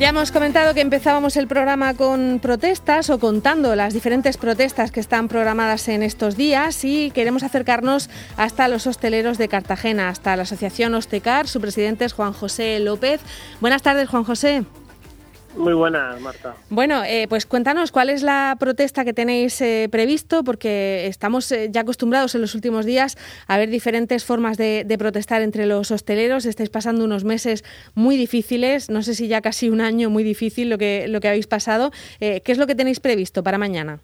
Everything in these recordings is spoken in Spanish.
Ya hemos comentado que empezábamos el programa con protestas o contando las diferentes protestas que están programadas en estos días y queremos acercarnos hasta los hosteleros de Cartagena, hasta la Asociación Ostecar. Su presidente es Juan José López. Buenas tardes, Juan José. Muy buena, Marta. Bueno, eh, pues cuéntanos cuál es la protesta que tenéis eh, previsto, porque estamos eh, ya acostumbrados en los últimos días a ver diferentes formas de, protestar entre los hosteleros. Estáis pasando unos meses muy difíciles, no sé si ya casi un año muy difícil lo que, lo que habéis pasado. ¿Qué es lo que tenéis previsto para mañana?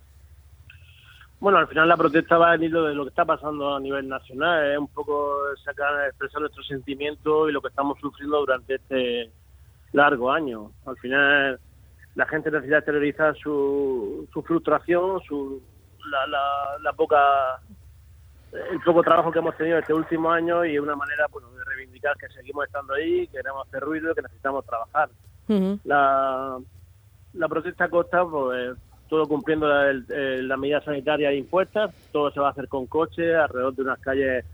Bueno, al final la protesta va a venir de lo que está pasando a nivel nacional, es un poco sacar, expresar nuestro sentimiento y lo que estamos sufriendo durante este largo año. Al final la gente necesita exteriorizar su, su frustración, su, la, la, poca el poco trabajo que hemos tenido este último año y una manera bueno, de reivindicar que seguimos estando ahí, que queremos hacer ruido, que necesitamos trabajar. la, la protesta costa, pues todo cumpliendo las la medidas sanitarias impuestas, todo se va a hacer con coche alrededor de unas calles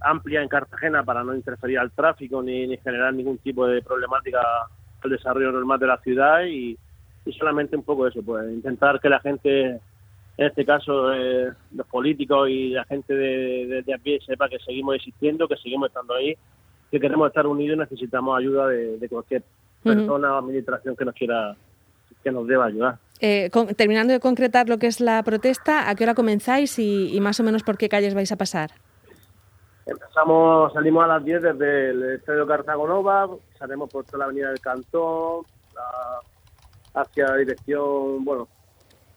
amplia en Cartagena para no interferir al tráfico ni, generar ningún tipo de problemática al desarrollo normal de la ciudad y, solamente un poco eso, pues intentar que la gente, en este caso eh, los políticos y la gente de, de, a pie sepa que seguimos existiendo, que seguimos estando ahí, que queremos estar unidos y necesitamos ayuda de, cualquier persona o administración que nos quiera, que nos deba ayudar. Eh, terminando de concretar lo que es la protesta, ¿a qué hora comenzáis y más o menos por qué calles vais a pasar? Empezamos, salimos a las 10 desde el Estadio Cartagonova, salimos por toda la avenida del Cantón, hacia la dirección, bueno,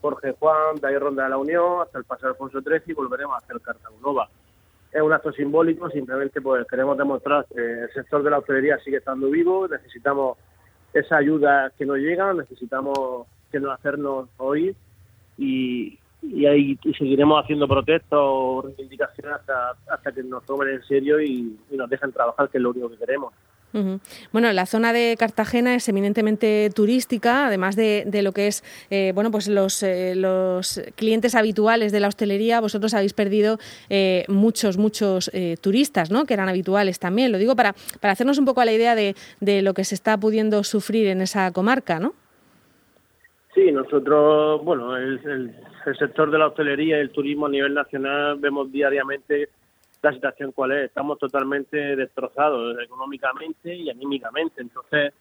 Jorge Juan, de ahí Ronda de la Unión, hasta el Paseo Alfonso XIII y volveremos hacia el Cartagonova. Es un acto simbólico, simplemente pues queremos demostrar que el sector de la hostelería sigue estando vivo, necesitamos esa ayuda que nos llega, necesitamos que nos hacernos oír y, y ahí seguiremos haciendo protestos o reivindicaciones hasta, hasta que nos tomen en serio y, nos dejen trabajar, que es lo único que queremos. Bueno, la zona de Cartagena es eminentemente turística, además de, de lo que es eh, bueno, pues los, eh, los clientes habituales de la hostelería. Vosotros habéis perdido eh, muchos, muchos turistas, ¿no? Que eran habituales también. Lo digo para, para hacernos un poco a la idea de, de lo que se está pudiendo sufrir en esa comarca, ¿no? Sí, nosotros, bueno, el, el, sector de la hostelería y el turismo a nivel nacional vemos diariamente la situación cuál es. Estamos totalmente destrozados económicamente y anímicamente. Entonces,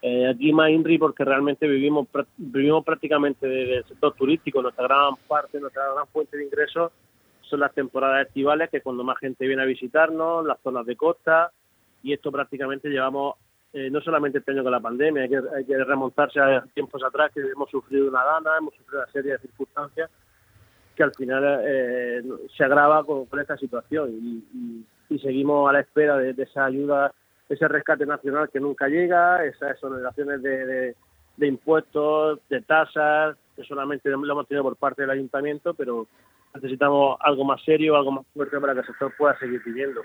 eh, aquí más INRI porque realmente vivimos vivimos prácticamente del sector turístico. Nuestra gran parte, nuestra gran fuente de ingresos son las temporadas estivales, que es cuando más gente viene a visitarnos, las zonas de costa, y esto prácticamente llevamos eh, no solamente este año con la pandemia, hay que, hay que remontarse a tiempos atrás que hemos sufrido una dana, hemos sufrido una serie de circunstancias que al final eh, se agrava con, esta situación y, seguimos a la espera de, esa ayuda, ese rescate nacional que nunca llega, esas exoneraciones de, de impuestos, de tasas, solamente lo hemos tenido por parte del ayuntamiento, pero necesitamos algo más serio, algo más fuerte para que el sector pueda seguir viviendo.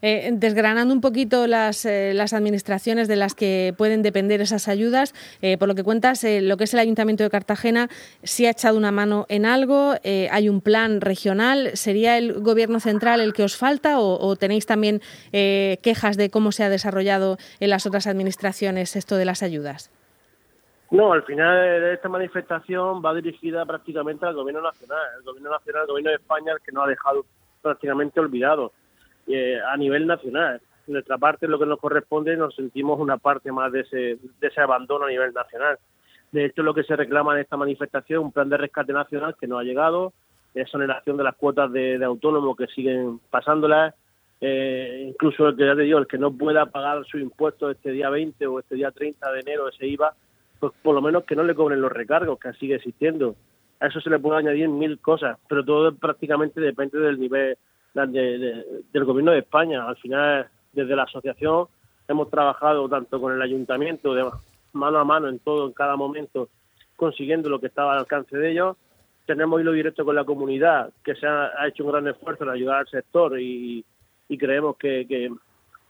Eh, desgranando un poquito las, eh, las administraciones de las que pueden depender esas ayudas, eh, por lo que cuentas, lo que es el Ayuntamiento de Cartagena, si ha echado una mano en algo, hay un plan regional, ¿sería el Gobierno central el que os falta o tenéis también quejas de cómo se ha desarrollado en las otras administraciones esto de las ayudas? No, al final esta manifestación va dirigida prácticamente al gobierno nacional, el gobierno nacional, el gobierno de España, el que nos ha dejado prácticamente olvidado eh, a nivel nacional. nuestra parte, lo que nos corresponde, nos sentimos una parte más de ese, de ese abandono a nivel nacional. De hecho, lo que se reclama en esta manifestación es un plan de rescate nacional que no ha llegado, exoneración de las cuotas de, de autónomos que siguen pasándolas, eh, incluso el que ya te digo, el que no pueda pagar su impuesto este día 20 o este día 30 de enero, ese IVA, pues por lo menos que no le cobren los recargos, que sigue existiendo. A eso se le puede añadir mil cosas, pero todo prácticamente depende del nivel del gobierno de España. Al final, desde la asociación hemos trabajado tanto con el ayuntamiento, mano a mano en todo, en cada momento, consiguiendo lo que estaba al alcance de ellos. Tenemos hilo directo con la comunidad, que se ha, hecho un gran esfuerzo en ayudar al sector y, creemos que,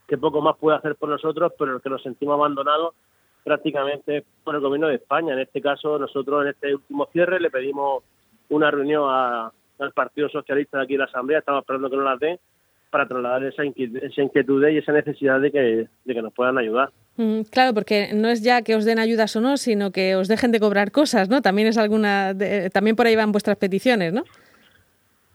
que poco más puede hacer por nosotros, pero que nos sentimos abandonados prácticamente por el gobierno de España. En este caso, nosotros en este último cierre le pedimos una reunión al Partido Socialista de aquí en la Asamblea, estamos esperando que nos la den, para trasladar esa inquietud, esa inquietud y esa necesidad de que, de que nos puedan ayudar. Mm, claro, porque no es ya que os den ayudas o no, sino que os dejen de cobrar cosas, ¿no? También es alguna, también por ahí van vuestras peticiones, ¿no?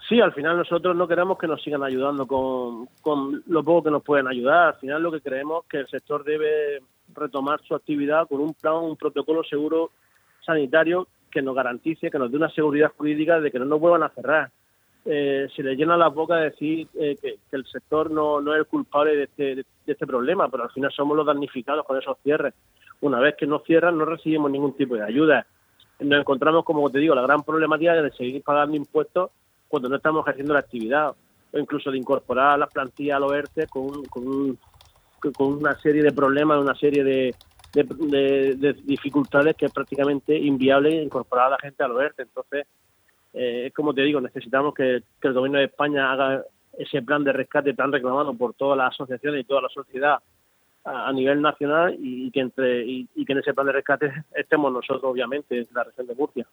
Sí, al final nosotros no queremos que nos sigan ayudando con, con lo poco que nos pueden ayudar. Al final lo que creemos que el sector debe retomar su actividad con un plan, un protocolo seguro sanitario que nos garantice, que nos dé una seguridad jurídica de que no nos vuelvan a cerrar. Eh, se le llena la boca de decir eh, que, el sector no, no es el culpable de este, de, este problema, pero al final somos los damnificados con esos cierres. Una vez que nos cierran, no recibimos ningún tipo de ayuda. Nos encontramos, como te digo, la gran problemática de seguir pagando impuestos cuando no estamos ejerciendo la actividad, o incluso de incorporar las plantillas a los ERTE con, con, con una serie de problemas, una serie de, de, dificultades que es prácticamente inviable incorporar a la gente a los ERTE. Entonces, eh, como te digo, necesitamos que el gobierno de España haga ese plan de rescate tan reclamado por todas las asociaciones y toda la sociedad a, nivel nacional y, que entre y, que en ese plan de rescate estemos nosotros obviamente en la región de Murcia.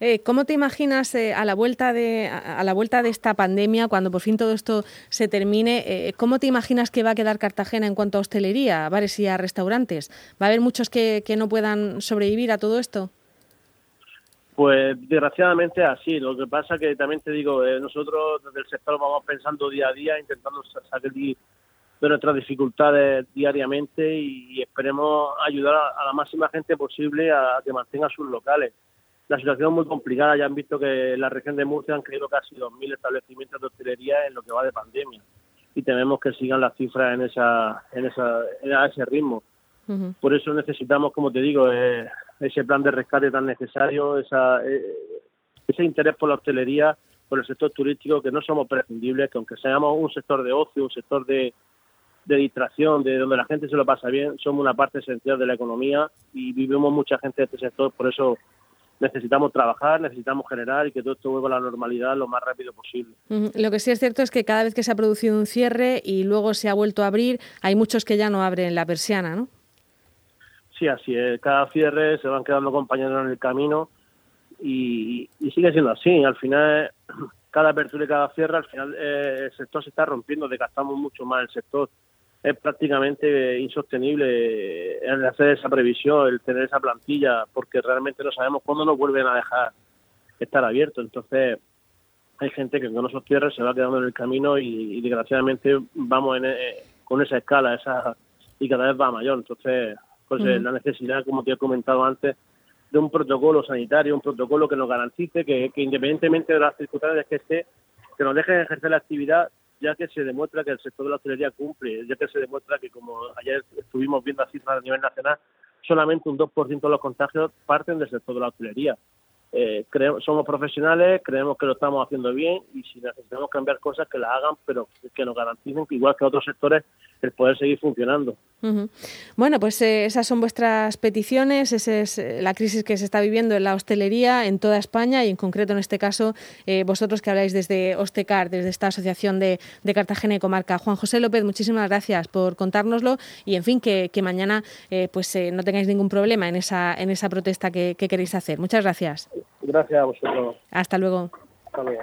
Eh, ¿Cómo te imaginas eh, a la vuelta de a, la vuelta de esta pandemia cuando por fin todo esto se termine? Eh, ¿Cómo te imaginas que va a quedar Cartagena en cuanto a hostelería, bares y a restaurantes? ¿Va a haber muchos que, que no puedan sobrevivir a todo esto? Pues desgraciadamente así. Lo que pasa que también te digo, nosotros desde el sector vamos pensando día a día, intentando salir de nuestras dificultades diariamente y, esperemos ayudar a, la máxima gente posible a, que mantenga sus locales. La situación es muy complicada, ya han visto que en la región de Murcia han caído casi 2.000 establecimientos de hostelería en lo que va de pandemia y tememos que sigan las cifras en esa, en esa, a ese ritmo. Por eso necesitamos, como te digo, eh, ese plan de rescate tan necesario, esa, eh, ese interés por la hostelería, por el sector turístico, que no somos prescindibles, que aunque seamos un sector de ocio, un sector de, de distracción, de donde la gente se lo pasa bien, somos una parte esencial de la economía y vivimos mucha gente de este sector, por eso necesitamos trabajar, necesitamos generar y que todo esto vuelva a la normalidad lo más rápido posible. Lo que sí es cierto es que cada vez que se ha producido un cierre y luego se ha vuelto a abrir, hay muchos que ya no abren la persiana, ¿no? Sí, así es. Cada cierre se van quedando compañeros en el camino y, sigue siendo así. Al final, cada apertura y cada cierre, al final eh, el sector se está rompiendo, desgastamos mucho más el sector es prácticamente insostenible el hacer esa previsión, el tener esa plantilla, porque realmente no sabemos cuándo nos vuelven a dejar estar abiertos. Entonces, hay gente que con esos cierres se va quedando en el camino y, desgraciadamente vamos eh, con esa escala esa y cada vez va mayor. Entonces, pues eh, la necesidad, como te he comentado antes, de un protocolo sanitario, un protocolo que nos garantice que, que independientemente de las circunstancias que esté, que nos dejen ejercer la actividad ya que se demuestra que el sector de la hostelería cumple, ya que se demuestra que, como ayer estuvimos viendo las cifras a nivel nacional, solamente un 2% de los contagios parten del sector de la hostelería. Eh, creemos, somos profesionales, creemos que lo estamos haciendo bien y si necesitamos cambiar cosas que las hagan, pero que nos garanticen que igual que otros sectores el poder seguir funcionando. Bueno, pues eh, esas son vuestras peticiones, esa es eh, la crisis que se está viviendo en la hostelería en toda España y en concreto en este caso vosotros que habláis desde Ostecar, desde esta asociación de, Cartagena y Comarca. Juan José López, muchísimas gracias por contárnoslo y en fin que, mañana pues no tengáis ningún problema en esa, en esa protesta que queréis hacer. Muchas gracias. Gracias a vosotros. Hasta luego. Hasta luego.